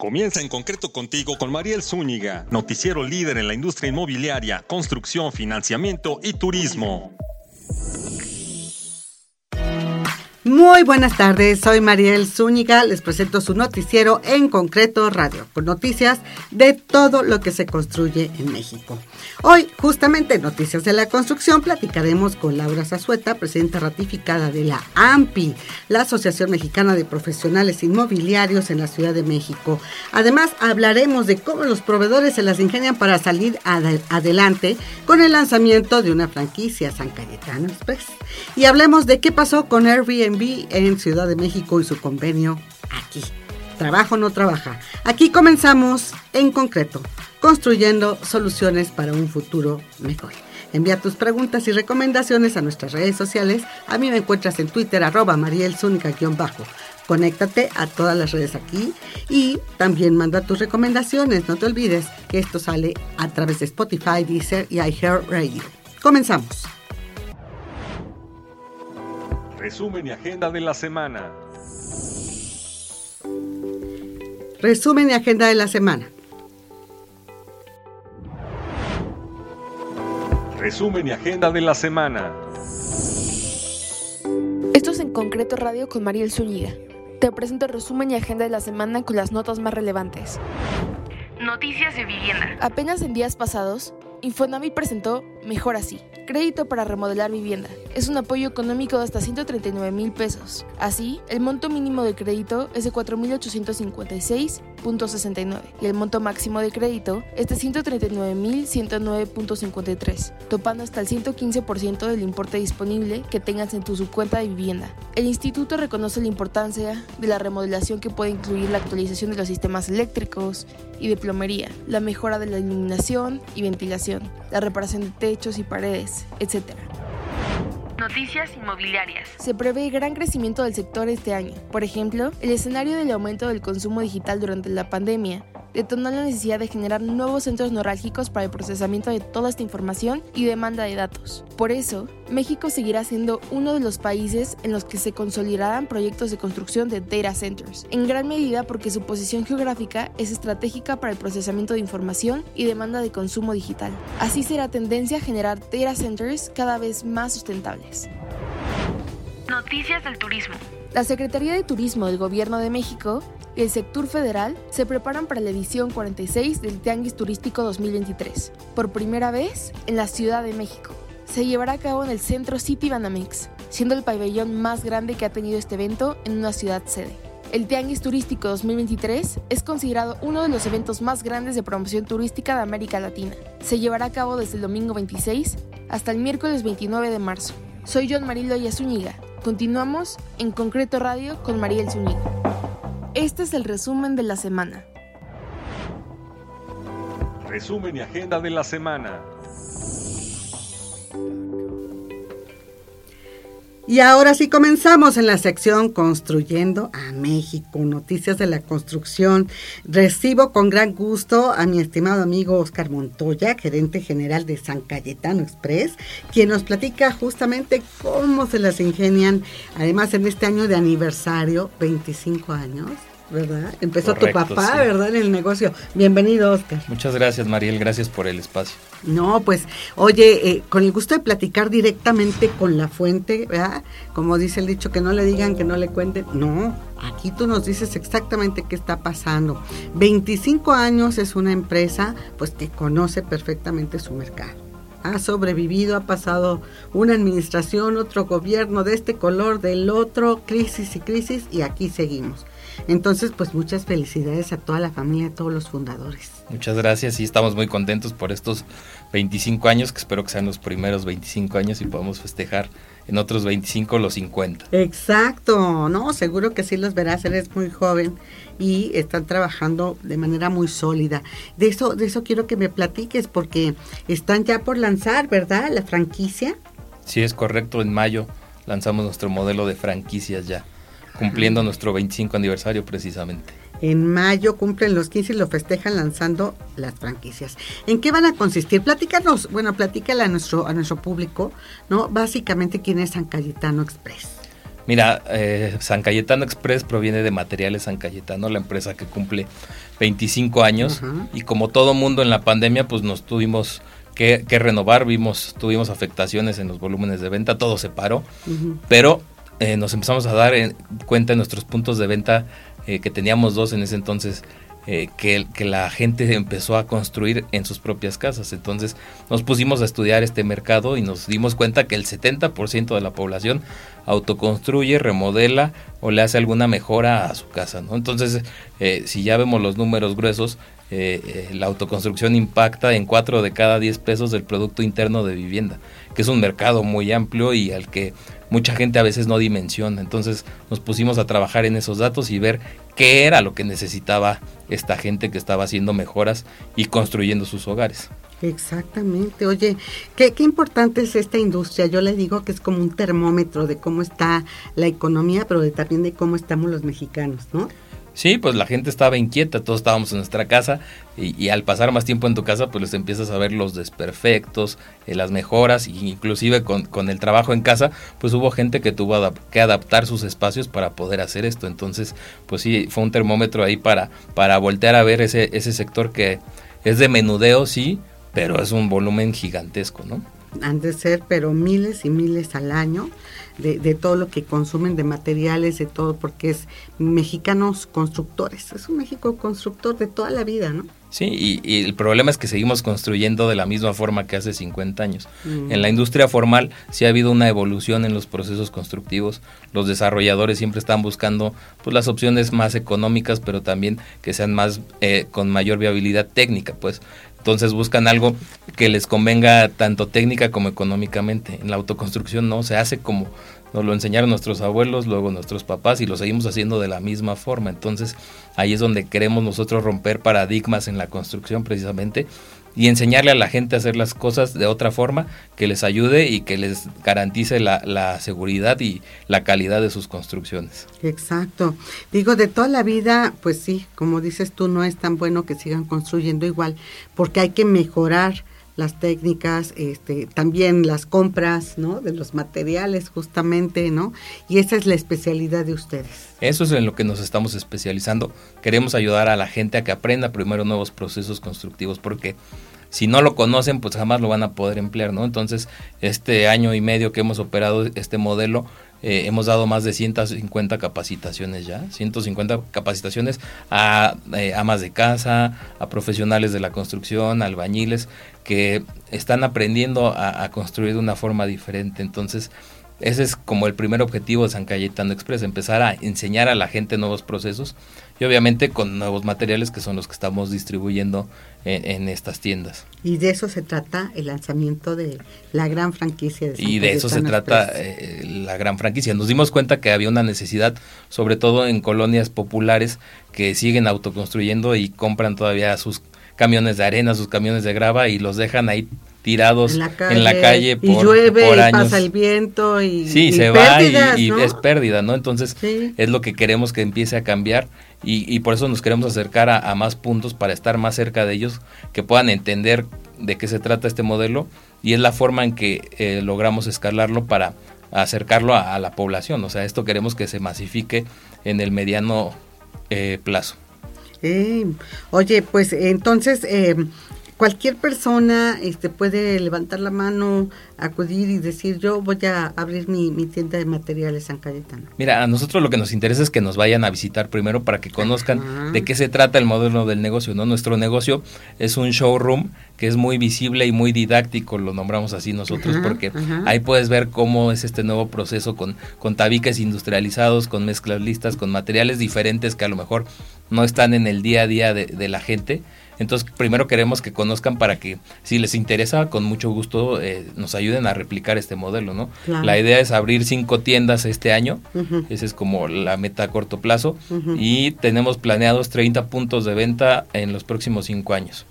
Comienza en concreto contigo con Mariel Zúñiga, noticiero líder en la industria inmobiliaria, construcción, financiamiento y turismo. Muy buenas tardes, soy Mariel Zúñiga, les presento su noticiero en concreto radio, con noticias de todo lo que se construye en México. Hoy, justamente en Noticias de la Construcción, platicaremos con Laura Zazueta, presidenta ratificada de la AMPI, la Asociación Mexicana de Profesionales Inmobiliarios en la Ciudad de México. Además, hablaremos de cómo los proveedores se las ingenian para salir adelante con el lanzamiento de una franquicia San Cayetano Express. Y hablemos de qué pasó con Airbnb en Ciudad de México y su convenio aquí. Trabajo no trabaja. Aquí comenzamos en concreto, construyendo soluciones para un futuro mejor. Envía tus preguntas y recomendaciones a nuestras redes sociales. A mí me encuentras en Twitter, arroba marielzúnica-bajo. Conéctate a todas las redes aquí y también manda tus recomendaciones. No te olvides que esto sale a través de Spotify, Deezer y iHeartRadio. Comenzamos. Resumen y agenda de la semana. Resumen y agenda de la semana. Resumen y agenda de la semana. Esto es en concreto radio con Mariel Zúñiga. Te presento el resumen y agenda de la semana con las notas más relevantes. Noticias de vivienda. Apenas en días pasados, Infonavit presentó Mejor Así, crédito para remodelar vivienda. Es un apoyo económico de hasta 139 mil pesos. Así, el monto mínimo de crédito es de 4.856.69 y el monto máximo de crédito es de 139.109.53, topando hasta el 115% del importe disponible que tengas en tu subcuenta de vivienda. El instituto reconoce la importancia de la remodelación que puede incluir la actualización de los sistemas eléctricos y de plomería, la mejora de la iluminación y ventilación la reparación de techos y paredes, etc. Noticias inmobiliarias. Se prevé gran crecimiento del sector este año. Por ejemplo, el escenario del aumento del consumo digital durante la pandemia detonó la necesidad de generar nuevos centros neurálgicos para el procesamiento de toda esta información y demanda de datos. Por eso, México seguirá siendo uno de los países en los que se consolidarán proyectos de construcción de data centers, en gran medida porque su posición geográfica es estratégica para el procesamiento de información y demanda de consumo digital. Así será tendencia a generar data centers cada vez más sustentables. Noticias del turismo. La Secretaría de Turismo del Gobierno de México y el sector federal se preparan para la edición 46 del Tianguis Turístico 2023, por primera vez en la Ciudad de México. Se llevará a cabo en el Centro City Banamex, siendo el pabellón más grande que ha tenido este evento en una ciudad sede. El Tianguis Turístico 2023 es considerado uno de los eventos más grandes de promoción turística de América Latina. Se llevará a cabo desde el domingo 26 hasta el miércoles 29 de marzo. Soy John Marilo Zúñiga. Continuamos en Concreto Radio con Mariel Zúñiga. Este es el resumen de la semana. Resumen y agenda de la semana. Y ahora sí comenzamos en la sección Construyendo a México, noticias de la construcción. Recibo con gran gusto a mi estimado amigo Oscar Montoya, gerente general de San Cayetano Express, quien nos platica justamente cómo se las ingenian, además en este año de aniversario, 25 años ¿verdad? Empezó tu papá, ¿verdad? En el negocio. Bienvenido, Oscar. Muchas gracias, Mariel. Gracias por el espacio. No, pues, oye, eh, con el gusto de platicar directamente con la fuente, ¿verdad? Como dice el dicho, que no le digan, que no le cuenten. No, aquí tú nos dices exactamente qué está pasando. 25 años es una empresa, pues, que conoce perfectamente su mercado ha sobrevivido, ha pasado una administración, otro gobierno de este color, del otro, crisis y crisis, y aquí seguimos. Entonces, pues muchas felicidades a toda la familia, a todos los fundadores. Muchas gracias y estamos muy contentos por estos 25 años, que espero que sean los primeros 25 años y podamos festejar en otros 25 los 50. Exacto, no, seguro que sí los verás, eres muy joven y están trabajando de manera muy sólida. De eso, de eso quiero que me platiques porque están ya por lanzar, ¿verdad? La franquicia. Sí, es correcto, en mayo lanzamos nuestro modelo de franquicias ya cumpliendo nuestro 25 aniversario precisamente. En mayo cumplen los 15 y lo festejan lanzando las franquicias. ¿En qué van a consistir? Platícanos, bueno, platícala a nuestro, a nuestro público, ¿no? Básicamente, ¿quién es San Cayetano Express? Mira, eh, San Cayetano Express proviene de Materiales San Cayetano, la empresa que cumple 25 años y como todo mundo en la pandemia, pues nos tuvimos que, renovar, vimos, tuvimos afectaciones en los volúmenes de venta, todo se paró, pero eh, nos empezamos a dar cuenta en nuestros puntos de venta eh, que teníamos dos en ese entonces eh, que, que, la gente empezó a construir en sus propias casas. Entonces nos pusimos a estudiar este mercado y nos dimos cuenta que el 70% de la población autoconstruye, remodela o le hace alguna mejora a su casa. ¿no? Entonces, si ya vemos los números gruesos, eh, la autoconstrucción impacta en 4 de cada 10 pesos del Producto Interno de Vivienda, que es un mercado muy amplio y al que mucha gente a veces no dimensiona. Entonces nos pusimos a trabajar en esos datos y ver qué era lo que necesitaba esta gente que estaba haciendo mejoras y construyendo sus hogares. Exactamente. Oye, qué importante es esta industria. Yo le digo que es como un termómetro de cómo está la economía, pero también de cómo estamos los mexicanos, ¿no? Sí, pues la gente estaba inquieta, todos estábamos en nuestra casa y, al pasar más tiempo en tu casa, pues les empiezas a ver los desperfectos, eh, las mejoras, e inclusive con, el trabajo en casa, pues hubo gente que tuvo que adaptar sus espacios para poder hacer esto. Entonces, pues sí, fue un termómetro ahí para, para voltear a ver ese, ese sector que es de menudeo, sí, pero es un volumen gigantesco, ¿no? Han de ser, pero miles y miles al año de, todo lo que consumen, de materiales, de todo, porque es mexicanos constructores. Es un México constructor de toda la vida, ¿no? Sí, y, el problema es que seguimos construyendo de la misma forma que hace 50 años. Mm. En la industria formal sí ha habido una evolución en los procesos constructivos. Los desarrolladores siempre están buscando pues, las opciones más económicas, pero también que sean más eh, con mayor viabilidad técnica, pues. Entonces buscan algo que les convenga tanto técnica como económicamente. En la autoconstrucción no, se hace como nos lo enseñaron nuestros abuelos, luego nuestros papás y lo seguimos haciendo de la misma forma. Entonces ahí es donde queremos nosotros romper paradigmas en la construcción precisamente y enseñarle a la gente a hacer las cosas de otra forma que les ayude y que les garantice la, seguridad y la calidad de sus construcciones. Exacto. Digo, de toda la vida, pues sí, como dices tú, no es tan bueno que sigan construyendo igual, porque hay que mejorar las técnicas, este, también las compras, ¿no? De los materiales, justamente, ¿no? Y esa es la especialidad de ustedes. Eso es en lo que nos estamos especializando. Queremos ayudar a la gente a que aprenda primero nuevos procesos constructivos, porque si no lo conocen, pues jamás lo van a poder emplear, ¿no? Entonces, este año y medio que hemos operado este modelo, eh, hemos dado más de 150 capacitaciones ya, 150 capacitaciones a eh, amas de casa, a profesionales de la construcción, albañiles, que están aprendiendo a, construir de una forma diferente. Entonces, ese es como el primer objetivo de San Cayetano Express, empezar a enseñar a la gente nuevos procesos y obviamente con nuevos materiales que son los que estamos distribuyendo en, estas tiendas. Y de eso se trata el lanzamiento de la gran franquicia de San Y de eso se trata eh, la gran franquicia. Nos dimos cuenta que había una necesidad, sobre todo en colonias populares que siguen autoconstruyendo y compran todavía sus camiones de arena, sus camiones de grava y los dejan ahí tirados en la calle, por, y llueve y pasa el viento y sí se va y, es pérdida no entonces es lo que queremos que empiece a cambiar y, por eso nos queremos acercar a, más puntos para estar más cerca de ellos que puedan entender de qué se trata este modelo y es la forma en que eh, logramos escalarlo para acercarlo a, la población. O sea esto queremos que se masifique en el mediano eh, plazo. Oye, pues entonces eh, cualquier persona este, puede levantar la mano, acudir y decir yo voy a abrir mi, tienda de materiales San Cayetano. Mira, a nosotros lo que nos interesa es que nos vayan a visitar primero para que conozcan de qué se trata el modelo del negocio. ¿no? Nuestro negocio es un showroom que es muy visible y muy didáctico, lo nombramos así nosotros, porque ahí puedes ver cómo es este nuevo proceso con, con tabiques industrializados, con mezclas listas, con materiales diferentes que a lo mejor no están en el día a día de, de la gente entonces, primero queremos que conozcan para que, si les interesa, con mucho gusto eh, nos ayuden a replicar este modelo, ¿no? La idea es abrir cinco tiendas este año, esa es como la meta a corto plazo, y tenemos planeados 30 puntos de venta en los próximos cinco años.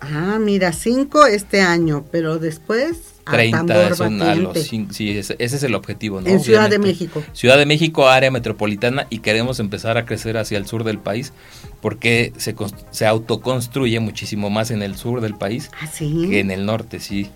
Ah, mira, cinco este año, pero después 30 son a los sí, ese, es el objetivo, ¿no? En Ciudad de México. Ciudad de México, área metropolitana, y queremos empezar a crecer hacia el sur del país, porque se, se autoconstruye muchísimo más en el sur del país ¿Ah, que en el norte, sí.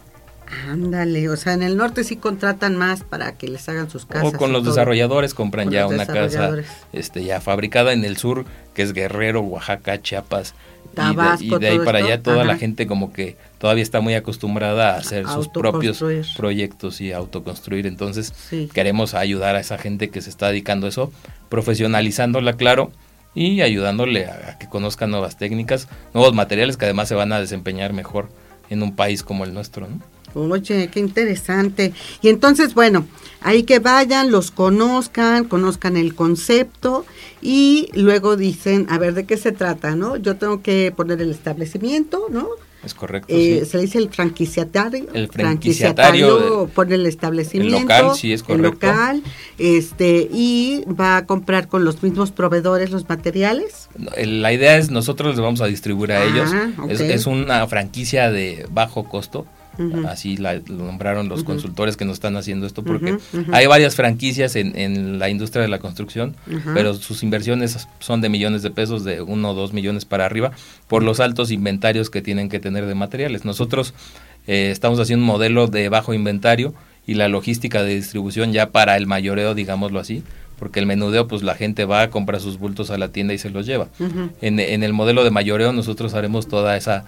Ándale, o sea, en el norte sí contratan más para que les hagan sus casas. O con los todo. desarrolladores compran Con ya una casa este ya fabricada en el sur, que es Guerrero, Oaxaca, Chiapas. Y de- Tabasco, y de, ahí para esto, allá toda la gente como que todavía está muy acostumbrada a hacer sus propios proyectos y autoconstruir. Entonces Sí. queremos ayudar a esa gente que se está dedicando a eso, profesionalizándola, claro, y ayudándole a, a que conozcan nuevas técnicas, nuevos materiales que además se van a desempeñar mejor en un país como el nuestro. ¿no? Oye, qué interesante. Y entonces, bueno, ahí que vayan, los conozcan, conozcan el concepto y luego dicen, a ver, ¿de qué se trata, no? Yo tengo que poner el establecimiento, ¿no? Es correcto. Eh, sí. Se le dice el franquiciatario. El franquiciatario Franquiciatario pone el establecimiento. el local, sí, es El correcto. local, este, y va a comprar con los mismos proveedores los materiales. El- La idea es nosotros les vamos a distribuir a Ah, ellos. ok. Es, es una franquicia de bajo costo. Así la lo nombraron los consultores que nos están haciendo esto porque hay varias franquicias en, en la industria de la construcción, pero sus inversiones son de millones de pesos, de uno o dos millones para arriba, por los altos inventarios que tienen que tener de materiales. Nosotros eh, estamos haciendo un modelo de bajo inventario y la logística de distribución ya para el mayoreo, digámoslo así, porque el menudeo, pues la gente va a comprar sus bultos a la tienda y se los lleva. En, en el modelo de mayoreo nosotros haremos toda esa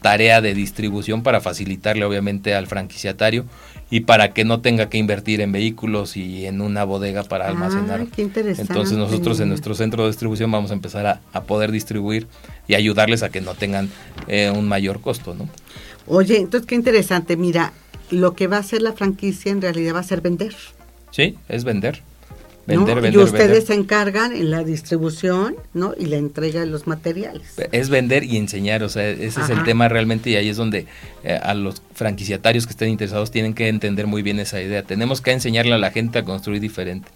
tarea de distribución para facilitarle obviamente al franquiciatario y para que no tenga que invertir en vehículos y en una bodega para almacenar. Ay, qué interesante. Entonces nosotros en nuestro centro de distribución vamos a empezar a, a poder distribuir y ayudarles a que no tengan eh, un mayor costo, ¿no? Oye, entonces qué interesante. Mira, lo que va a hacer la franquicia en realidad va a ser vender. Sí, es vender. ¿No? Vender, y ustedes vender. se encargan en la distribución, ¿no? Y la entrega de los materiales. Es vender y enseñar, o sea, ese es el tema realmente y ahí es donde eh, a los franquiciatarios que estén interesados tienen que entender muy bien esa idea. Tenemos que enseñarle a la gente a construir diferente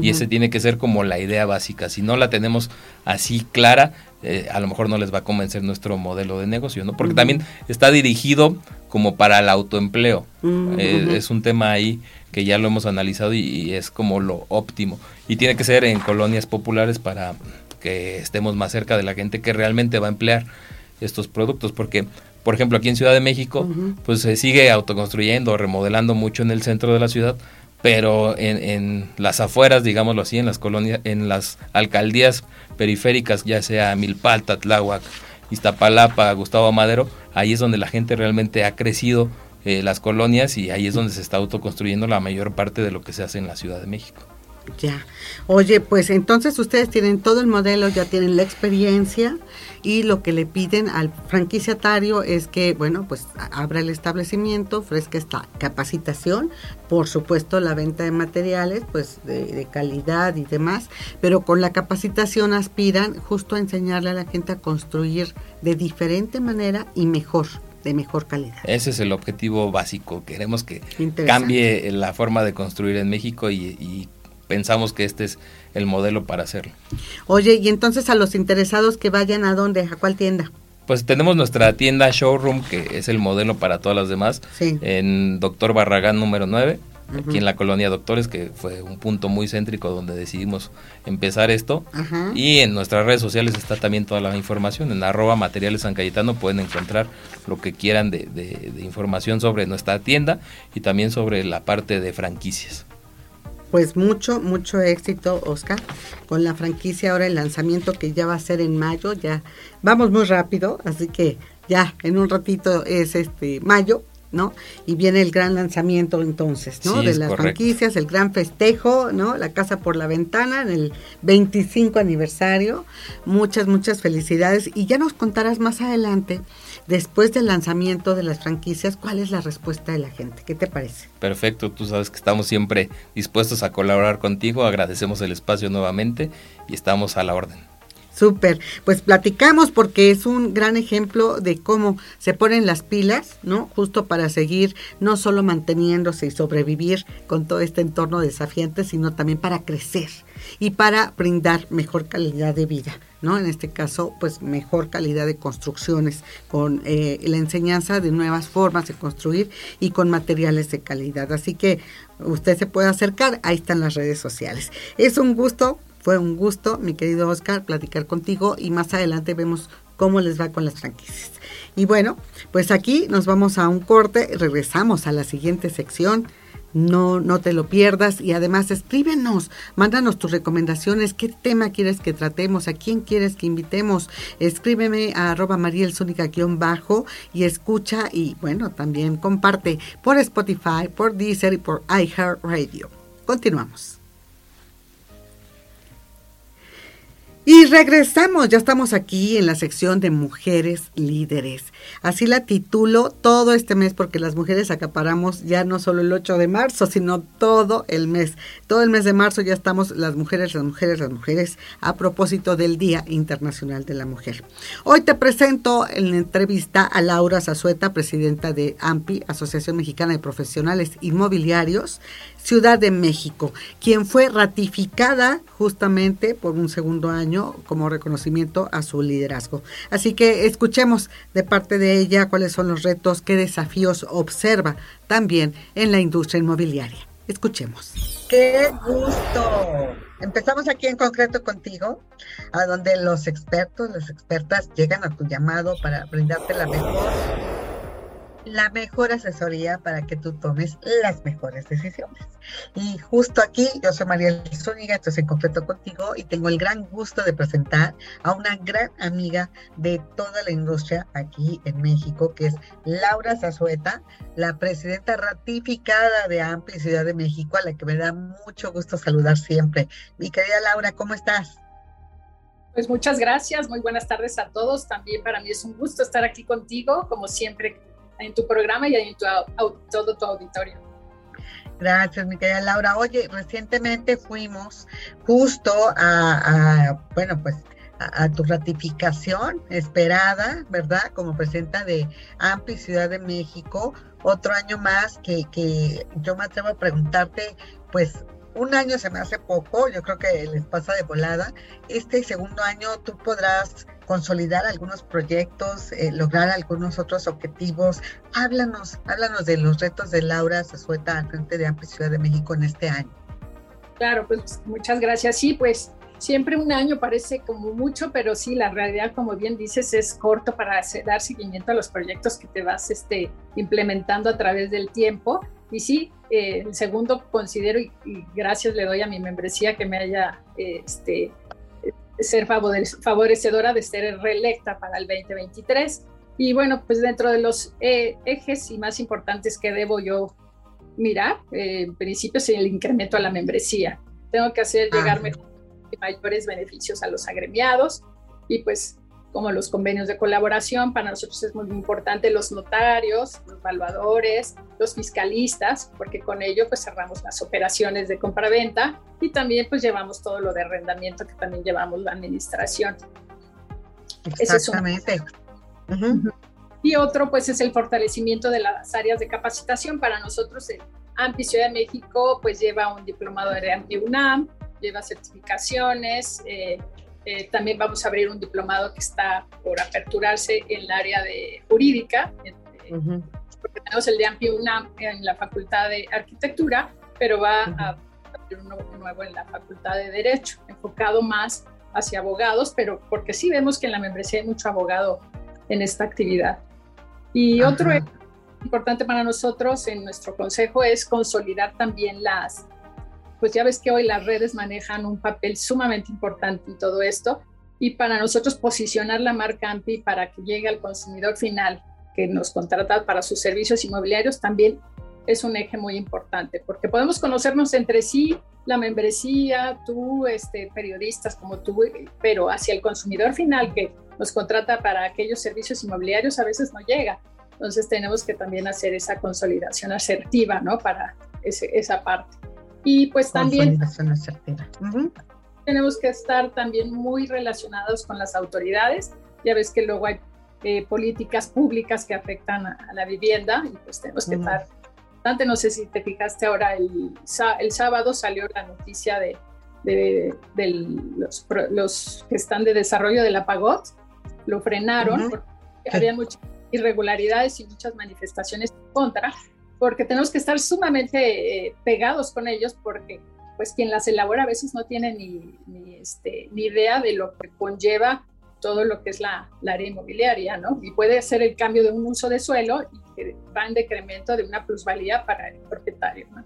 y ese tiene que ser como la idea básica. Si no la tenemos así clara, eh, a lo mejor no les va a convencer nuestro modelo de negocio, ¿no? Porque también está dirigido como para el autoempleo. Eh, es un tema ahí que ya lo hemos analizado y, y es como lo óptimo. Y tiene que ser en colonias populares para que estemos más cerca de la gente que realmente va a emplear estos productos. Porque, por ejemplo, aquí en Ciudad de México, pues se sigue autoconstruyendo, remodelando mucho en el centro de la ciudad, pero en, en las afueras, digámoslo así, en las colonias, en las alcaldías periféricas, ya sea Milpalta, Tláhuac, Iztapalapa, Gustavo Madero, ahí es donde la gente realmente ha crecido eh, las colonias y ahí es donde se está autoconstruyendo la mayor parte de lo que se hace en la Ciudad de México. Ya. Oye, pues entonces ustedes tienen todo el modelo, ya tienen la experiencia y lo que le piden al franquiciatario es que, bueno, pues abra el establecimiento, ofrezca esta capacitación, por supuesto la venta de materiales, pues de calidad y demás, pero con la capacitación aspiran justo a enseñarle a la gente a construir de diferente manera y mejor, de mejor calidad. Ese es el objetivo básico. Queremos que cambie la forma de construir en México y, y pensamos que este es el modelo para hacerlo. Oye, y entonces a los interesados que vayan a dónde, a cuál tienda. Pues tenemos nuestra tienda showroom, que es el modelo para todas las demás, Sí. en Doctor Barragán número 9, Aquí en la colonia Doctores, que fue un punto muy céntrico donde decidimos empezar esto. Ajá. Y en nuestras redes sociales está también toda la información. En arroba materiales San Cayetano pueden encontrar lo que quieran de, de- de información sobre nuestra tienda y también sobre la parte de franquicias. Pues mucho, mucho éxito, Oscar, con la franquicia ahora el lanzamiento que ya va a ser en mayo, ya vamos muy rápido, así que ya en un ratito es este mayo, ¿no? Y viene el gran lanzamiento entonces, ¿no? Sí, de las correcto. franquicias, el gran festejo, ¿no? La casa por la ventana en el 25 aniversario. Muchas, muchas felicidades y ya nos contarás más adelante, después del lanzamiento de las franquicias, cuál es la respuesta de la gente. ¿Qué te parece? Perfecto, tú sabes que estamos siempre dispuestos a colaborar contigo, agradecemos el espacio nuevamente y estamos a la orden. Súper, pues platicamos porque es un gran ejemplo de cómo se ponen las pilas, ¿no? Justo para seguir no solo manteniéndose y sobrevivir con todo este entorno desafiante, sino también para crecer y para brindar mejor calidad de vida, ¿no? En este caso, pues mejor calidad de construcciones, con eh, la enseñanza de nuevas formas de construir y con materiales de calidad. Así que usted se puede acercar, ahí están las redes sociales. Es un gusto fue un gusto, mi querido Oscar, platicar contigo y más adelante vemos cómo les va con las franquicias. Y bueno, pues aquí nos vamos a un corte, regresamos a la siguiente sección no, no te lo pierdas y además escríbenos, mándanos tus recomendaciones, qué tema quieres que tratemos, a quién quieres que invitemos. Escríbeme a arroba bajo y escucha y bueno, también comparte por Spotify, por Deezer y por iHeartRadio. Continuamos. Y regresamos, ya estamos aquí en la sección de mujeres líderes. Así la titulo todo este mes porque las mujeres acaparamos ya no solo el 8 de marzo, sino todo el mes. Todo el mes de marzo ya estamos las mujeres, las mujeres, las mujeres a propósito del Día Internacional de la Mujer. Hoy te presento en la entrevista a Laura Zazueta, presidenta de AMPI, Asociación Mexicana de Profesionales Inmobiliarios, Ciudad de México, quien fue ratificada justamente por un segundo año como reconocimiento a su liderazgo. Así que escuchemos de parte de ella cuáles son los retos, qué desafíos observa también en la industria inmobiliaria. Escuchemos. Qué gusto. Empezamos aquí en concreto contigo, a donde los expertos, las expertas llegan a tu llamado para brindarte la mejor la mejor asesoría para que tú tomes las mejores decisiones. Y justo aquí, yo soy María Zúñiga, estoy en completo contigo y tengo el gran gusto de presentar a una gran amiga de toda la industria aquí en México, que es Laura Zazueta, la presidenta ratificada de Ampli Ciudad de México, a la que me da mucho gusto saludar siempre. Mi querida Laura, ¿cómo estás? Pues muchas gracias, muy buenas tardes a todos. También para mí es un gusto estar aquí contigo, como siempre en tu programa y en todo tu auditorio. Gracias, mi querida Laura. Oye, recientemente fuimos justo a, bueno, pues a, tu ratificación esperada, ¿verdad? Como presidenta de AMPI Ciudad de México, otro año más que, que yo me atrevo a preguntarte, pues un año se me hace poco, yo creo que les pasa de volada. Este segundo año tú podrás consolidar algunos proyectos, eh, lograr algunos otros objetivos. Háblanos, háblanos de los retos de Laura Zazueta al frente de Ampli Ciudad de México en este año. Claro, pues muchas gracias. Sí, pues siempre un año parece como mucho, pero sí, la realidad, como bien dices, es corto para dar seguimiento a los proyectos que te vas este, implementando a través del tiempo. Y sí, eh, el segundo considero, y, gracias le doy a mi membresía que me haya este, ser favorecedora de ser reelecta para el 2023. Y bueno, pues dentro de los eh, ejes y más importantes que debo yo mirar, eh, en principio es el incremento a la membresía. Tengo que hacer llegar mayores beneficios a los agremiados y pues como los convenios de colaboración, para nosotros es muy importante los notarios, los evaluadores, los fiscalistas, porque con ello pues cerramos las operaciones de compra-venta y también pues llevamos todo lo de arrendamiento que también llevamos la administración. Exactamente. Y otro pues es el fortalecimiento de las áreas de capacitación. Para nosotros el AMPI Ciudad de México pues lleva un diplomado de AMPI UNAM, lleva certificaciones, eh, eh, también vamos a abrir un diplomado que está por aperturarse en el área de jurídica, eh, porque tenemos el de AMPI en la Facultad de Arquitectura, pero va a abrir uno nuevo en la Facultad de Derecho, enfocado más hacia abogados, pero porque sí vemos que en la membresía hay mucho abogado en esta actividad. Y otro importante para nosotros en nuestro consejo es consolidar también las pues ya ves que hoy las redes manejan un papel sumamente importante en todo esto y para nosotros posicionar la marca AMPI para que llegue al consumidor final que nos contrata para sus servicios inmobiliarios también es un eje muy importante porque podemos conocernos entre sí, la membresía, tú, este, periodistas como tú, pero hacia el consumidor final que nos contrata para aquellos servicios inmobiliarios a veces no llega. Entonces tenemos que también hacer esa consolidación asertiva, ¿no? Para esa parte. Y pues también tenemos que estar también muy relacionados con las autoridades. Ya ves que luego hay eh, políticas públicas que afectan a, la vivienda y pues tenemos que estar bastante. No sé si te fijaste ahora, el, el sábado salió la noticia de, de, los, los, que están de desarrollo de la PAGOT, lo frenaron porque había muchas irregularidades y muchas manifestaciones contra porque tenemos que estar sumamente eh, pegados con ellos porque pues quien las elabora a veces no tiene ni, ni, este, ni idea de lo que conlleva todo lo que es la, área inmobiliaria, ¿no? Y puede ser el cambio de un uso de suelo y que va en decremento de una plusvalía para el propietario, ¿no?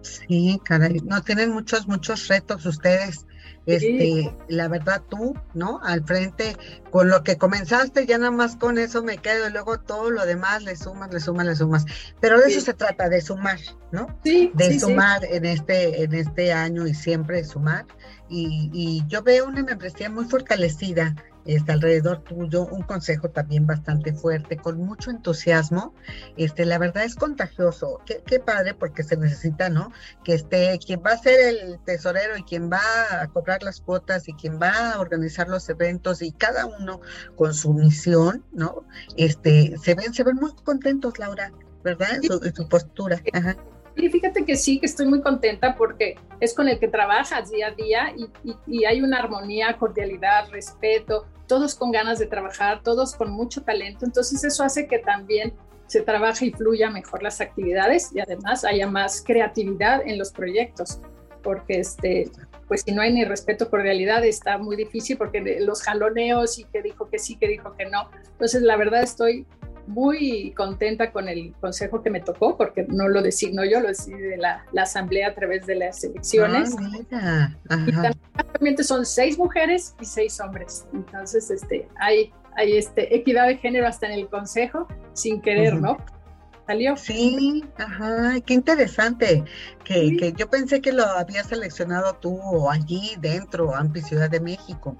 Sí, caray, no tienen muchos, muchos retos ustedes. Este, la verdad tú, ¿no? Al frente, con lo que comenzaste, ya nada más con eso me quedo, y luego todo lo demás le sumas, le sumas, le sumas. Pero de eso se trata, de sumar, ¿no? Sí. De sumar en este, en este año y siempre sumar. Y, y yo veo una membresía muy fortalecida este, alrededor tuyo, un consejo también bastante fuerte, con mucho entusiasmo. Este, la verdad es contagioso. Qué, qué, padre, porque se necesita, ¿no? Que esté quien va a ser el tesorero y quien va a cobrar las cuotas y quien va a organizar los eventos y cada uno con su misión, ¿no? Este, se ven, se ven muy contentos, Laura, ¿verdad? En su, en su postura. Ajá. Y fíjate que sí, que estoy muy contenta porque es con el que trabajas día a día y, y, hay una armonía, cordialidad, respeto, todos con ganas de trabajar, todos con mucho talento. Entonces eso hace que también se trabaje y fluya mejor las actividades y además haya más creatividad en los proyectos, porque este, pues si no hay ni respeto, cordialidad, está muy difícil porque los jaloneos y que dijo que sí, que dijo que no. Entonces la verdad estoy muy contenta con el consejo que me tocó, porque no lo designo yo, lo decide la, la asamblea a través de las elecciones. Ah, y también son seis mujeres y seis hombres. Entonces, este, hay, hay este, equidad de género hasta en el consejo, sin querer, ¿no? Salió. Sí, ajá, qué interesante. Que, que yo pensé que lo había seleccionado tú allí dentro, AMPI Ciudad de México.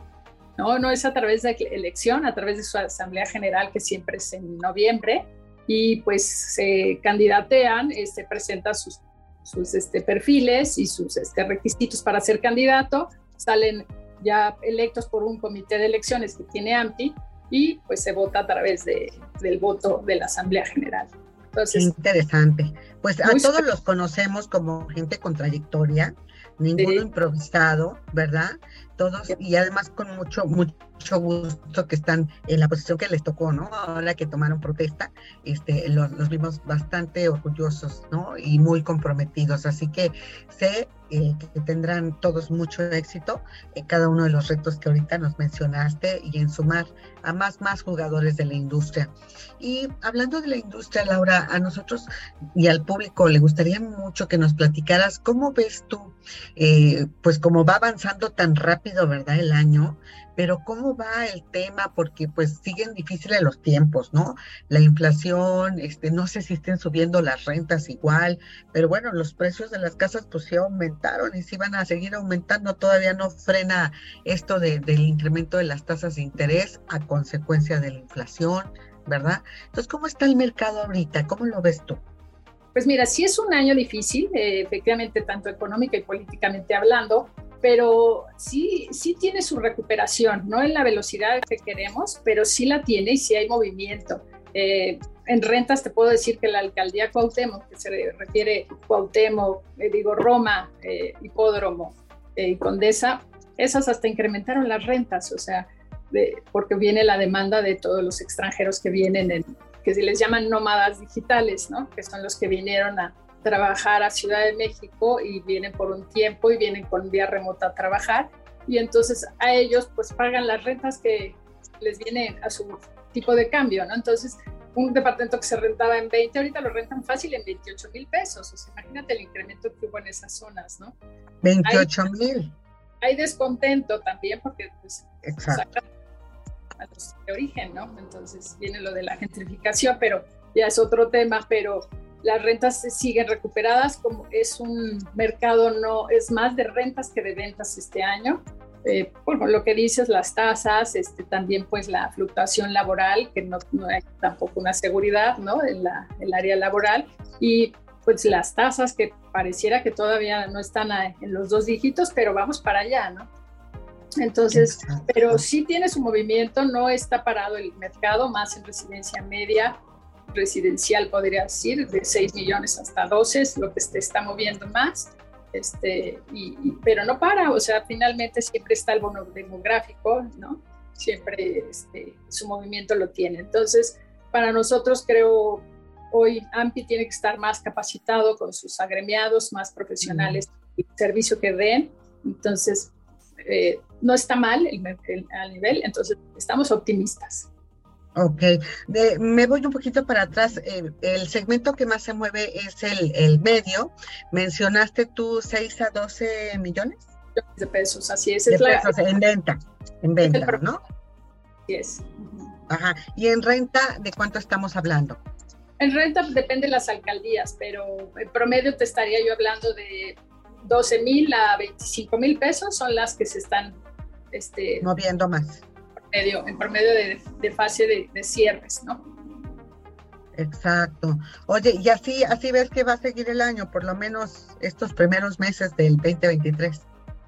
No, no es a través de elección, a través de su asamblea general que siempre es en noviembre y pues se candidatean, se este, presentan sus, sus este, perfiles y sus este, requisitos para ser candidato, salen ya electos por un comité de elecciones que tiene AMPI y pues se vota a través de, del voto de la asamblea general. Entonces, interesante. Pues a todos los conocemos como gente con trayectoria, ninguno improvisado, ¿verdad? Todos y además con mucho, mucho gusto que están en la posición que les tocó, ¿no? Ahora que tomaron protesta, este, los, los vimos bastante orgullosos, ¿no? Y muy comprometidos. Así que sé que tendrán todos mucho éxito en cada uno de los retos que ahorita nos mencionaste y en sumar a más, más jugadores de la industria. Y hablando de la industria, Laura, a nosotros y al público le gustaría mucho que nos platicaras cómo ves tú, eh, pues cómo va avanzando tan rápido, ¿verdad? El año, pero ¿cómo va el tema? Porque pues siguen difíciles los tiempos, ¿no? La inflación, este, no sé si estén subiendo las rentas igual, pero bueno, los precios de las casas pues sí aumentaron y si van a seguir aumentando, todavía no frena esto de, del incremento de las tasas de interés a consecuencia de la inflación, ¿verdad? Entonces, ¿cómo está el mercado ahorita? ¿Cómo lo ves tú? Pues mira, sí es un año difícil, eh, efectivamente, tanto económica y políticamente hablando, pero sí, sí tiene su recuperación, no en la velocidad que queremos, pero sí la tiene y sí hay movimiento. Eh, en rentas te puedo decir que la alcaldía Cuauhtémoc, que se refiere Cuauhtémoc, eh, digo Roma, eh, Hipódromo y Condesa, esas hasta incrementaron las rentas, o sea, porque viene la demanda de todos los extranjeros que vienen, en, que se les llaman nómadas digitales, ¿no? que son los que vinieron a, trabajar a Ciudad de México y vienen por un tiempo y vienen con vía remota a trabajar y entonces a ellos pues pagan las rentas que les vienen a su tipo de cambio, ¿no? Entonces un departamento que se rentaba en 20, ahorita lo rentan fácil en 28 mil pesos, o sea, imagínate el incremento que hubo en esas zonas, ¿no? 28 mil. Hay, descontento también porque pues, Exacto. a los de origen, ¿no? Entonces viene lo de la gentrificación, pero ya es otro tema, pero las rentas siguen recuperadas, como es un mercado no, es más de rentas que de ventas este año. Eh, bueno, lo que dices, las tasas, este, también pues la fluctuación laboral, que no, no hay tampoco una seguridad, ¿no? En la, el área laboral, y pues las tasas que pareciera que todavía no están en los dos dígitos, pero vamos para allá, ¿no? Entonces, pero sí tiene su movimiento, no está parado el mercado, más en residencia media, residencial, podría decir, de 6 millones hasta 12, es lo que se está moviendo más. Este, y, pero no para, o sea, finalmente siempre está el bono demográfico, ¿no? Siempre este, su movimiento lo tiene. Entonces, para nosotros creo hoy AMPI tiene que estar más capacitado con sus agremiados, más profesionales, el servicio que den. Entonces, eh, no está mal el, el, nivel, entonces estamos optimistas. Ok, me voy un poquito para atrás. el segmento que más se mueve es el, el medio. Mencionaste tú 6 a 12 millones de pesos, así es. De pesos en venta, en venta, ¿no? Así es. Ajá. ¿Y en renta de cuánto estamos hablando? En renta depende de las alcaldías, pero en promedio te estaría yo hablando de 12 mil a 25 mil pesos son las que se están este, moviendo más en promedio de, fase de, cierres, ¿no? Exacto. Oye, y así, así ves que va a seguir el año, por lo menos estos primeros meses del 2023.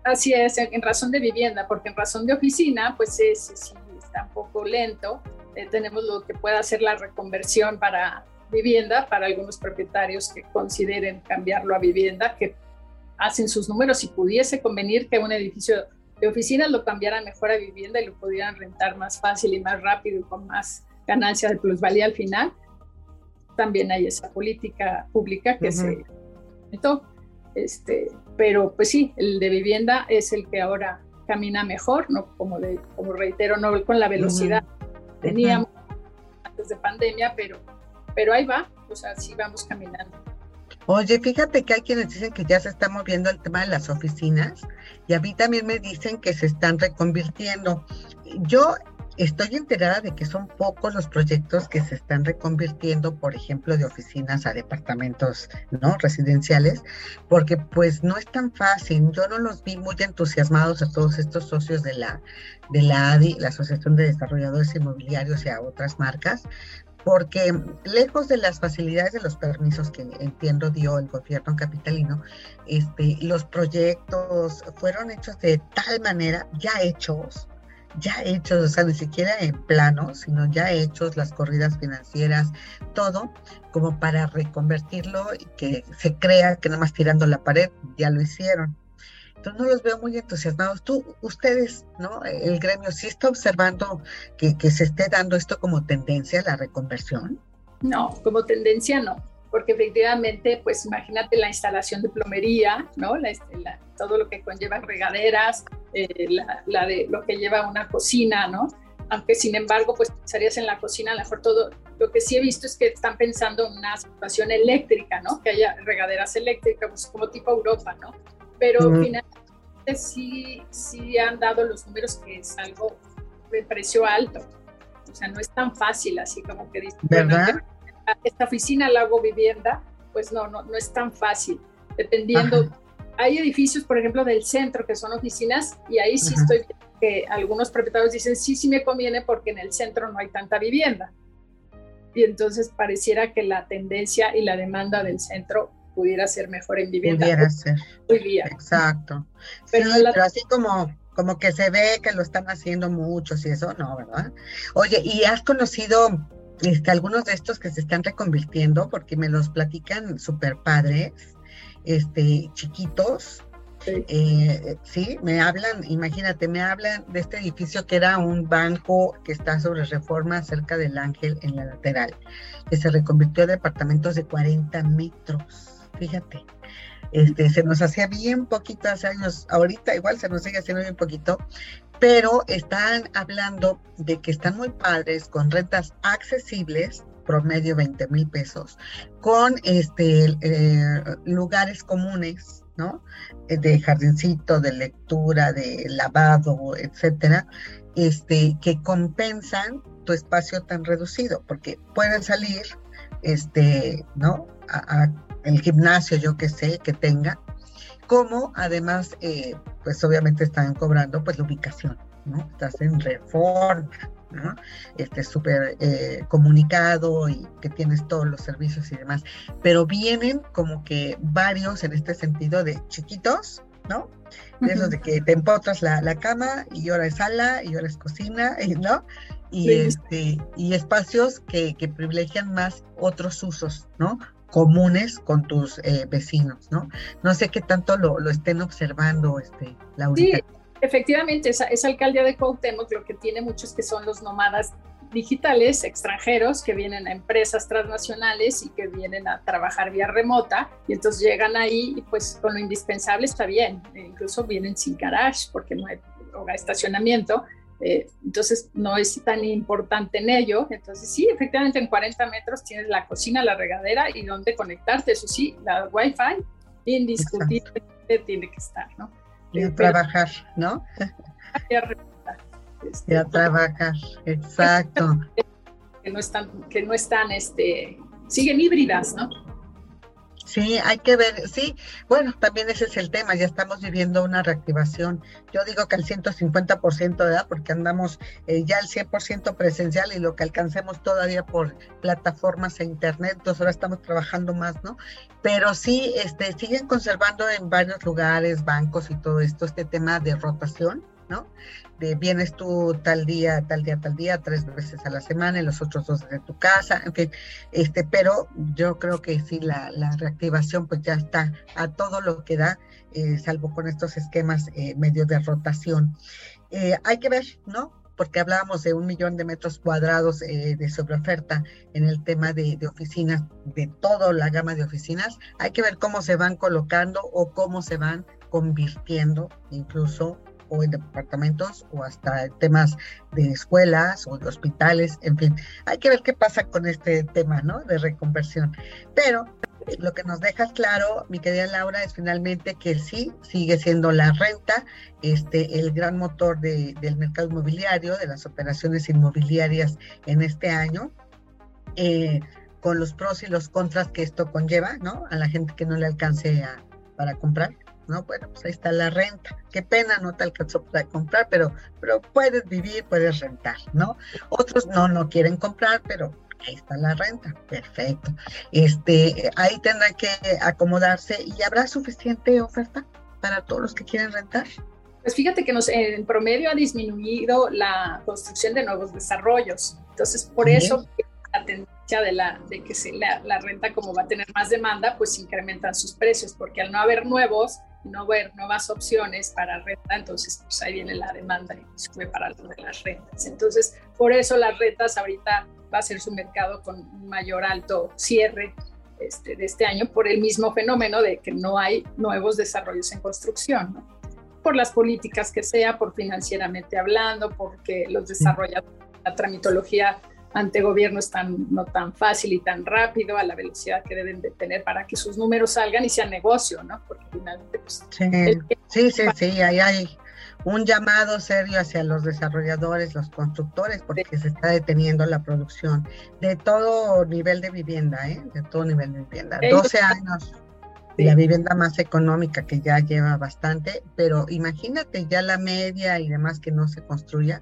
Así es, en razón de vivienda, porque en razón de oficina, pues es, está un poco lento. Eh, tenemos lo que pueda hacer la reconversión para vivienda, para algunos propietarios que consideren cambiarlo a vivienda, que hacen sus números y pudiese convenir que un edificio de oficinas lo cambiara mejor a vivienda y lo pudieran rentar más fácil y más rápido y con más ganancias de plusvalía al final. También hay esa política pública que se implementó. Este, pero pues sí, el de vivienda es el que ahora camina mejor, no como, de, como reitero, no con la velocidad que teníamos antes de pandemia, pero, pero ahí va, o sea, sí vamos caminando. Oye, fíjate que hay quienes dicen que ya se está moviendo el tema de las oficinas y a mí también me dicen que se están reconvirtiendo. Yo estoy enterada de que son pocos los proyectos que se están reconvirtiendo, por ejemplo, de oficinas a departamentos no residenciales, porque pues no es tan fácil. Yo no los vi muy entusiasmados a todos estos socios de la de la ADI, la Asociación de Desarrolladores Inmobiliarios y a otras marcas, porque lejos de las facilidades de los permisos que entiendo dio el gobierno capitalino, este, los proyectos fueron hechos de tal manera, ya hechos, ya hechos, o sea, ni siquiera en plano, sino ya hechos, las corridas financieras, todo, como para reconvertirlo y que se crea que nada más tirando la pared ya lo hicieron. Entonces no los veo muy entusiasmados. Tú, ustedes, ¿no? El gremio sí está observando que, se esté dando esto como tendencia, la reconversión. No, como tendencia no, porque efectivamente, pues imagínate la instalación de plomería, ¿no? todo lo que conlleva regaderas, eh, la, de lo que lleva una cocina, ¿no? Aunque sin embargo, pues pensarías en la cocina, a lo mejor todo, lo que sí he visto es que están pensando en una situación eléctrica, ¿no? Que haya regaderas eléctricas, pues como tipo Europa, ¿no? Pero finalmente sí, sí han dado los números que es algo de precio alto. O sea, no es tan fácil así como que dicen, ¿verdad? esta oficina la hago vivienda, pues no, no, no es tan fácil. Dependiendo, hay edificios, por ejemplo, del centro que son oficinas y ahí sí estoy que algunos propietarios dicen, sí, sí me conviene porque en el centro no hay tanta vivienda. Y entonces pareciera que la tendencia y la demanda del centro pudiera ser mejor en vivienda. Pudiera ser. Hoy día. Exacto. Pero, así como, como que se ve que lo están haciendo muchos y eso, no, ¿verdad? Oye, ¿y has conocido este, algunos de estos que se están reconvirtiendo? Porque me los platican súper padres, este, chiquitos, eh, sí. me hablan, imagínate, me hablan de este edificio que era un banco que está sobre reforma cerca del Ángel en la lateral, que se reconvirtió a departamentos de 40 metros fíjate. Este, se nos hacía bien poquito hace años, ahorita igual se nos sigue haciendo bien poquito, pero están hablando de que están muy padres con rentas accesibles, promedio 20 mil pesos, con este eh, lugares comunes, ¿no? De jardincito, de lectura, de lavado, etcétera, este, que compensan tu espacio tan reducido, porque pueden salir, este, ¿no? El gimnasio, yo que sé, que tenga, como además, eh, pues obviamente están cobrando pues la ubicación, ¿no? Estás en reforma, ¿no? Este súper eh, comunicado y que tienes todos los servicios y demás, pero vienen como que varios en este sentido de chiquitos, ¿no? De esos de que te empotras la, la, cama y ahora es sala y ahora es cocina, ¿no? Y, este, y espacios que, que privilegian más otros usos, ¿no? Comunes con tus eh, vecinos, ¿no? No sé qué tanto lo, lo estén observando, este, Laurita. Sí, efectivamente, esa, esa alcaldía de Cuauhtémoc lo que tiene muchos que son los nómadas digitales extranjeros que vienen a empresas transnacionales y que vienen a trabajar vía remota y entonces llegan ahí y pues con lo indispensable está bien, e incluso vienen sin garage porque no hay estacionamiento, eh, entonces no es tan importante en ello. Entonces sí, efectivamente en 40 metros tienes la cocina, la regadera y donde conectarte. Eso sí, la Wi-Fi indiscutiblemente tiene que estar, ¿no? Y a trabajar, ¿no? y a, este, trabajar, exacto. Que no están, que no están, este, siguen híbridas, ¿no? Sí, hay que ver, sí, bueno, también ese es el tema, ya estamos viviendo una reactivación, yo digo que al 150% de edad, porque andamos eh, ya al 100% presencial y lo que alcancemos todavía por plataformas e internet, entonces ahora estamos trabajando más, ¿no? Pero sí, este, siguen conservando en varios lugares, bancos y todo esto, este tema de rotación, ¿no? De vienes tú tal día, tal día, tal día, tres veces a la semana y los otros dos de tu casa, en fin, este, pero yo creo que sí, la, reactivación pues ya está a todo lo que da, eh, salvo con estos esquemas eh, medio de rotación. Eh, hay que ver, ¿no? Porque hablábamos de un millón de metros cuadrados de sobreoferta en el tema de, de oficinas, de toda la gama de oficinas. Hay que ver cómo se van colocando o cómo se van convirtiendo incluso o en departamentos o hasta temas de escuelas o de hospitales, en fin, hay que ver qué pasa con este tema, ¿no? De reconversión. Pero lo que nos deja claro, mi querida Laura, es finalmente que sí, sigue siendo la renta este, el gran motor de, del mercado inmobiliario, de las operaciones inmobiliarias en este año. Eh, con los pros y los contras que esto conlleva, ¿no? A la gente que no le alcance a, para comprar. ¿No? Bueno, pues ahí está la renta. Qué pena, no te alcanzó para comprar, pero, pero puedes vivir, puedes rentar, ¿no? Otros no, no quieren comprar, pero ahí está la renta, perfecto. Este, ahí tendrán que acomodarse y habrá suficiente oferta para todos los que quieren rentar. Pues fíjate que nos, en promedio ha disminuido la construcción de nuevos desarrollos. Entonces, por eso la tendencia de, la, de que se, la, la, renta, como va a tener más demanda, pues incrementan sus precios, porque al no haber nuevos, no ver nuevas opciones para renta, entonces pues ahí viene la demanda y sube para lo de las rentas. Entonces, por eso las rentas ahorita va a ser su mercado con mayor alto cierre este, de este año por el mismo fenómeno de que no hay nuevos desarrollos en construcción, ¿no? por las políticas que sea, por financieramente hablando, porque los desarrolladores, la tramitología ante gobierno es tan, no tan fácil y tan rápido a la velocidad que deben de tener para que sus números salgan y sean negocio, ¿no? Porque finalmente, pues... Sí, sí, sí, ahí hay un llamado serio hacia los desarrolladores, los constructores, porque se está deteniendo la producción de todo nivel de vivienda, ¿eh? De todo nivel de vivienda. 12 años. La vivienda más económica que ya lleva bastante, pero imagínate ya la media y demás que no se construya,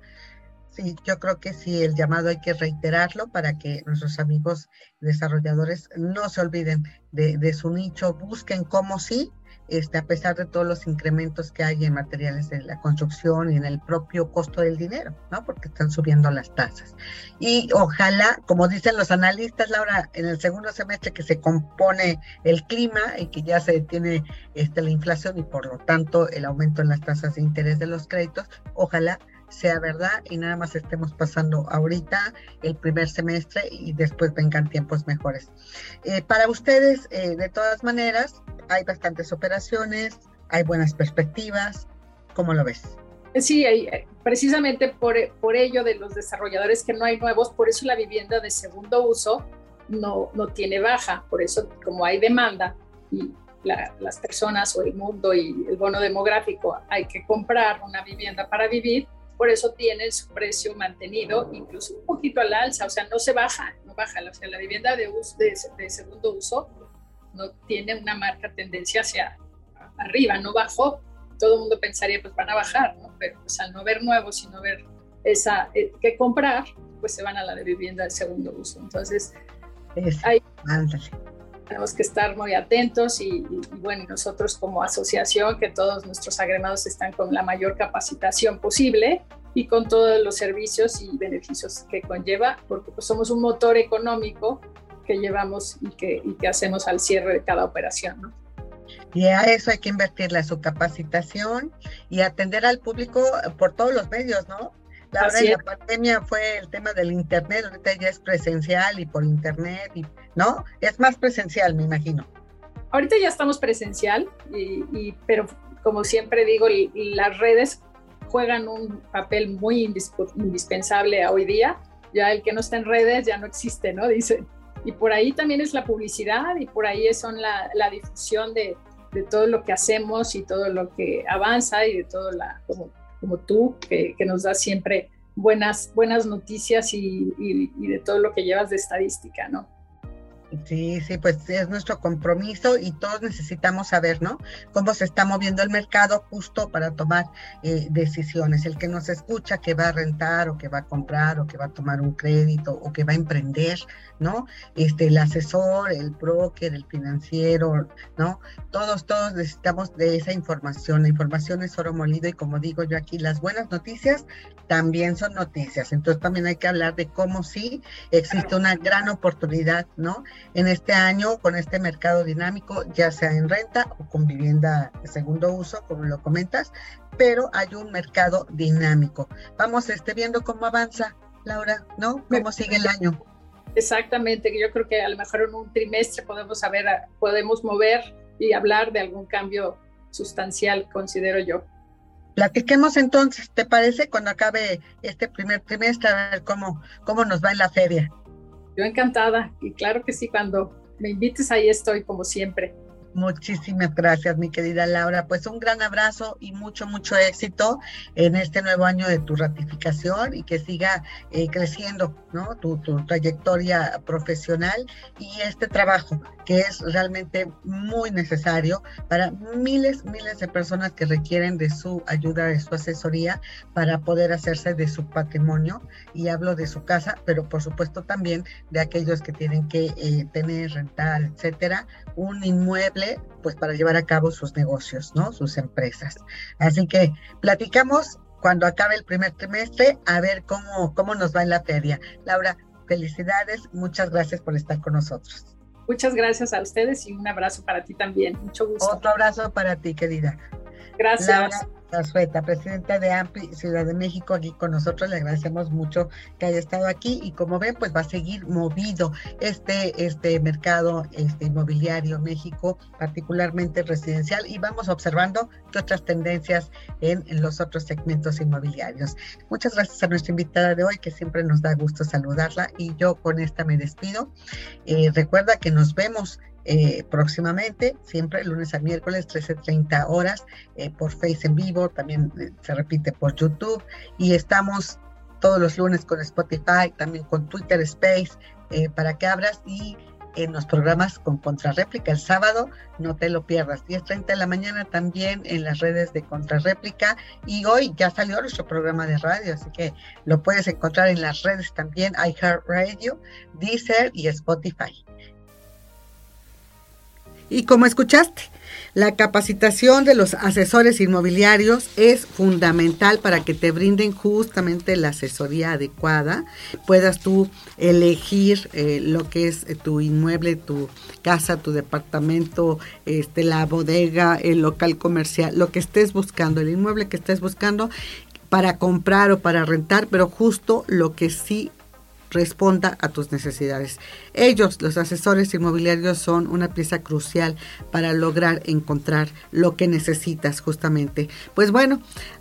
Sí, yo creo que sí, el llamado hay que reiterarlo para que nuestros amigos desarrolladores no se olviden de, su nicho, busquen cómo sí, este, a pesar de todos los incrementos que hay en materiales de la construcción y en el propio costo del dinero, ¿no? Porque están subiendo las tasas. Y ojalá, como dicen los analistas, Laura, en el segundo semestre que se compone el clima y que ya se detiene este, la inflación y por lo tanto el aumento en las tasas de interés de los créditos, ojalá sea verdad y nada más estemos pasando ahorita el primer semestre y después vengan tiempos mejores. Eh, para ustedes, eh, de todas maneras, hay bastantes operaciones, hay buenas perspectivas. ¿Cómo lo ves? Sí, eh, precisamente por, por ello de los desarrolladores que no hay nuevos, por eso la vivienda de segundo uso no, no tiene baja, por eso como hay demanda y las personas o el mundo y el bono demográfico hay que comprar una vivienda para vivir, por eso tiene su precio mantenido, incluso un poquito al alza, o sea, no se baja, no baja, o sea, la vivienda de, uso, de, segundo uso no tiene una marca tendencia hacia arriba, no bajó, todo el mundo pensaría, pues van a bajar, ¿no? Pero pues al no ver nuevos y no ver esa eh, que comprar, pues se van a la de vivienda de segundo uso. Entonces, hay, tenemos que estar muy atentos y, bueno, nosotros como asociación, que todos nuestros agremados están con la mayor capacitación posible y con todos los servicios y beneficios que conlleva, porque pues somos un motor económico que llevamos y que, hacemos al cierre de cada operación, ¿no? Y a eso hay que invertirle su capacitación y atender al público por todos los medios, ¿no? La verdad, la pandemia fue el tema del internet, ahorita ya es presencial y por internet, y, ¿no? Es más presencial, me imagino. Ahorita ya estamos presencial, y, pero como siempre digo, las redes juegan un papel muy indispensable hoy día. Ya el que no está en redes ya no existe, ¿no? Dicen. Y por ahí también es la publicidad y por ahí son la, la difusión de, de, todo lo que hacemos y todo lo que avanza y de todo la, como, como tú, que, que nos da siempre buenas, buenas noticias y, y, y de todo lo que llevas de estadística, ¿no? Sí, sí, pues es nuestro compromiso y todos necesitamos saber, ¿no? Cómo se está moviendo el mercado justo para tomar eh, decisiones. El que nos escucha que va a rentar o que va a comprar o que va a tomar un crédito o que va a emprender, ¿no? Este, el asesor, el broker, el financiero, ¿no? Todos, todos necesitamos de esa información. La información es oro molido y como digo yo aquí, las buenas noticias también son noticias. Entonces también hay que hablar de cómo sí existe una gran oportunidad, ¿no? En este año con este mercado dinámico, ya sea en renta o con vivienda de segundo uso, como lo comentas, pero hay un mercado dinámico. Vamos este, viendo cómo avanza, Laura, ¿no? ¿Cómo sigue el año? Exactamente, yo creo que a lo mejor en un trimestre podemos saber, podemos mover y hablar de algún cambio sustancial, considero yo. Platiquemos entonces, ¿te parece? Cuando acabe este primer trimestre, a ver cómo, cómo nos va en la feria. Yo encantada y claro que sí, cuando me invites ahí estoy como siempre. Muchísimas gracias, mi querida Laura. Pues un gran abrazo y mucho, mucho éxito en este nuevo año de tu ratificación y que siga eh, creciendo, ¿no? Tu, trayectoria profesional y este trabajo que es realmente muy necesario para miles, miles de personas que requieren de su ayuda, de su asesoría para poder hacerse de su patrimonio. Y hablo de su casa, pero por supuesto también de aquellos que tienen que eh, tener, rentar, etcétera, un inmueble, pues para llevar a cabo sus negocios, ¿no? Sus empresas. Así que platicamos cuando acabe el primer trimestre a ver cómo, cómo nos va en la feria. Laura, felicidades, muchas gracias por estar con nosotros. Muchas gracias a ustedes y un abrazo para ti también. Mucho gusto. Otro abrazo para ti, querida. Gracias. Laura Azueta, presidenta de AMPLI Ciudad de México, aquí con nosotros. Le agradecemos mucho que haya estado aquí y como ven, pues va a seguir movido este, este mercado este inmobiliario México, particularmente residencial, y vamos observando qué otras tendencias en, en, los otros segmentos inmobiliarios. Muchas gracias a nuestra invitada de hoy, que siempre nos da gusto saludarla, y yo con esta me despido. Eh, recuerda que nos vemos eh, próximamente, siempre lunes a miércoles, 13.30 horas, eh, por Face en vivo, también eh, se repite por YouTube, y estamos todos los lunes con Spotify, también con Twitter Space, para que abras y en los programas con Contrarréplica el sábado, no te lo pierdas. 10.30 de la mañana también en las redes de Contrarréplica y hoy ya salió nuestro programa de radio, así que lo puedes encontrar en las redes también, iHeartRadio, Deezer y Spotify. Y como escuchaste, la capacitación de los asesores inmobiliarios es fundamental para que te brinden justamente la asesoría adecuada, puedas tú elegir eh, lo que es eh, tu inmueble, tu casa, tu departamento, este, la bodega, el local comercial, lo que estés buscando, el inmueble que estés buscando para comprar o para rentar, pero justo lo que sí responda a tus necesidades. Ellos, los asesores inmobiliarios, son una pieza crucial para lograr encontrar lo que necesitas justamente. Pues bueno,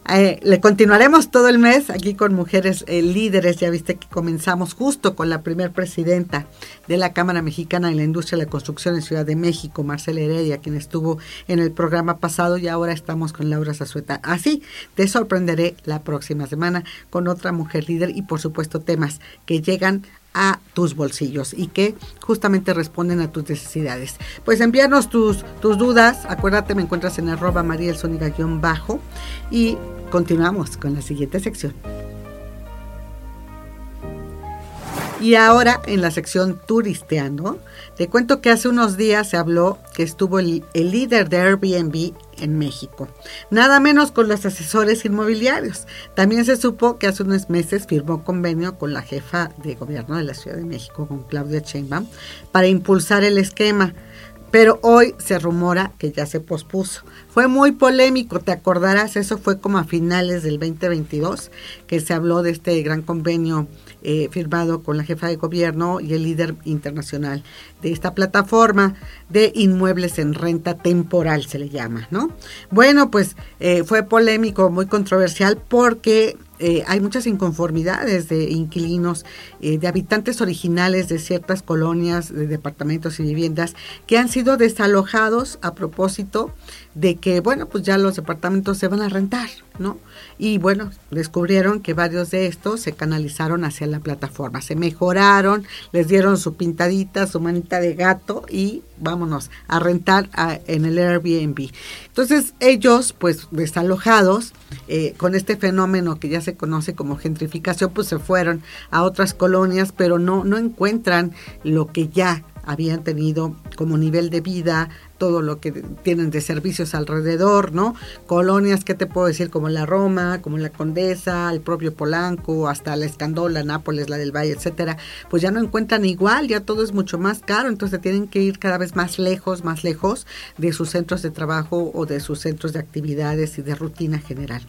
eh, le continuaremos todo el mes aquí con mujeres eh, líderes. Ya viste que comenzamos justo con la primer presidenta de la Cámara Mexicana de la Industria de la Construcción en Ciudad de México, Marcela Heredia, quien estuvo en el programa pasado y ahora estamos con Laura Zazueta. Así te sorprenderé la próxima semana con otra mujer líder y por supuesto temas que llegan a tus bolsillos y que justamente responden a tus necesidades. Pues envíanos tus, tus dudas, acuérdate, me encuentras en arroba bajo y continuamos con la siguiente sección. Y ahora en la sección turisteando, te cuento que hace unos días se habló que estuvo el, líder de Airbnb en México, nada menos con los asesores inmobiliarios. También se supo que hace unos meses firmó convenio con la jefa de gobierno de la Ciudad de México, con Claudia Sheinbaum, para impulsar el esquema pero hoy se rumora que ya se pospuso. Fue muy polémico, te acordarás, eso fue como a finales del 2022 que se habló de este gran convenio eh, firmado con la jefa de gobierno y el líder internacional de esta plataforma de inmuebles en renta temporal, se le llama, ¿no? Bueno, pues eh, fue polémico, muy controversial porque eh, hay muchas inconformidades de inquilinos, de habitantes originales de ciertas colonias, de departamentos y viviendas que han sido desalojados a propósito de que, bueno, pues ya los departamentos se van a rentar, ¿no? Y bueno, descubrieron que varios de estos se canalizaron hacia la plataforma, se mejoraron, les dieron su pintadita, su manita de gato y vámonos a rentar en el Airbnb. Entonces ellos, pues desalojados, eh, con este fenómeno que ya se conoce como gentrificación, pues se fueron a otras colonias, pero no, no encuentran lo que ya habían tenido como nivel de vida, todo lo que tienen de servicios alrededor, ¿no? Colonias, ¿qué te puedo decir? Como la Roma, como la Condesa, el propio Polanco, hasta la Escandola, Nápoles, la del Valle, etcétera, pues ya no encuentran igual, ya todo es mucho más caro, entonces tienen que ir cada vez más lejos, más lejos de sus centros de trabajo o de sus centros de actividades y de rutina general.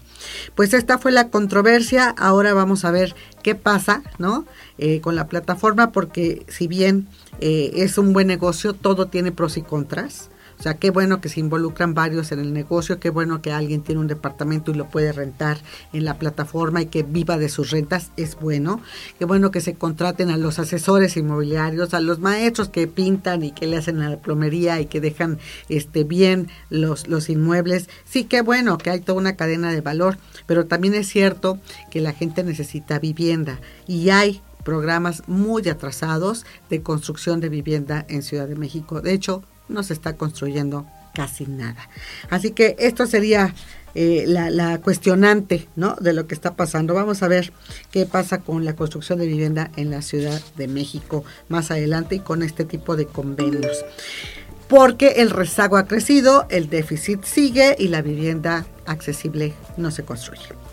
Pues esta fue la controversia, ahora vamos a ver qué pasa, ¿no? Eh, con la plataforma, porque si bien eh, es un buen negocio, todo tiene pros y contras. O sea, qué bueno que se involucran varios en el negocio, qué bueno que alguien tiene un departamento y lo puede rentar en la plataforma y que viva de sus rentas, es bueno. Qué bueno que se contraten a los asesores inmobiliarios, a los maestros que pintan y que le hacen la plomería y que dejan este bien los, los inmuebles. Sí, qué bueno que hay toda una cadena de valor, pero también es cierto que la gente necesita vivienda y hay programas muy atrasados de construcción de vivienda en Ciudad de México. De hecho, no se está construyendo casi nada. Así que esto sería eh, la, cuestionante ¿no? de lo que está pasando. Vamos a ver qué pasa con la construcción de vivienda en la Ciudad de México más adelante y con este tipo de convenios. Porque el rezago ha crecido, el déficit sigue y la vivienda accesible no se construye.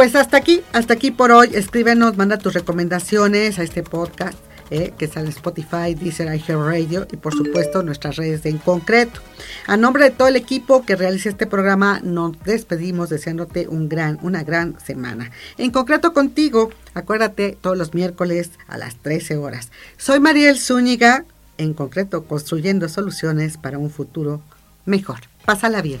Pues hasta aquí, hasta aquí por hoy. Escríbenos, manda tus recomendaciones a este podcast. Eh, que está en Spotify, Deezer, Radio y por supuesto nuestras redes de En Concreto. A nombre de todo el equipo que realiza este programa, nos despedimos deseándote un gran, una gran semana. En concreto contigo, acuérdate todos los miércoles a las 13 horas. Soy Mariel Zúñiga, en concreto construyendo soluciones para un futuro mejor. Pásala bien.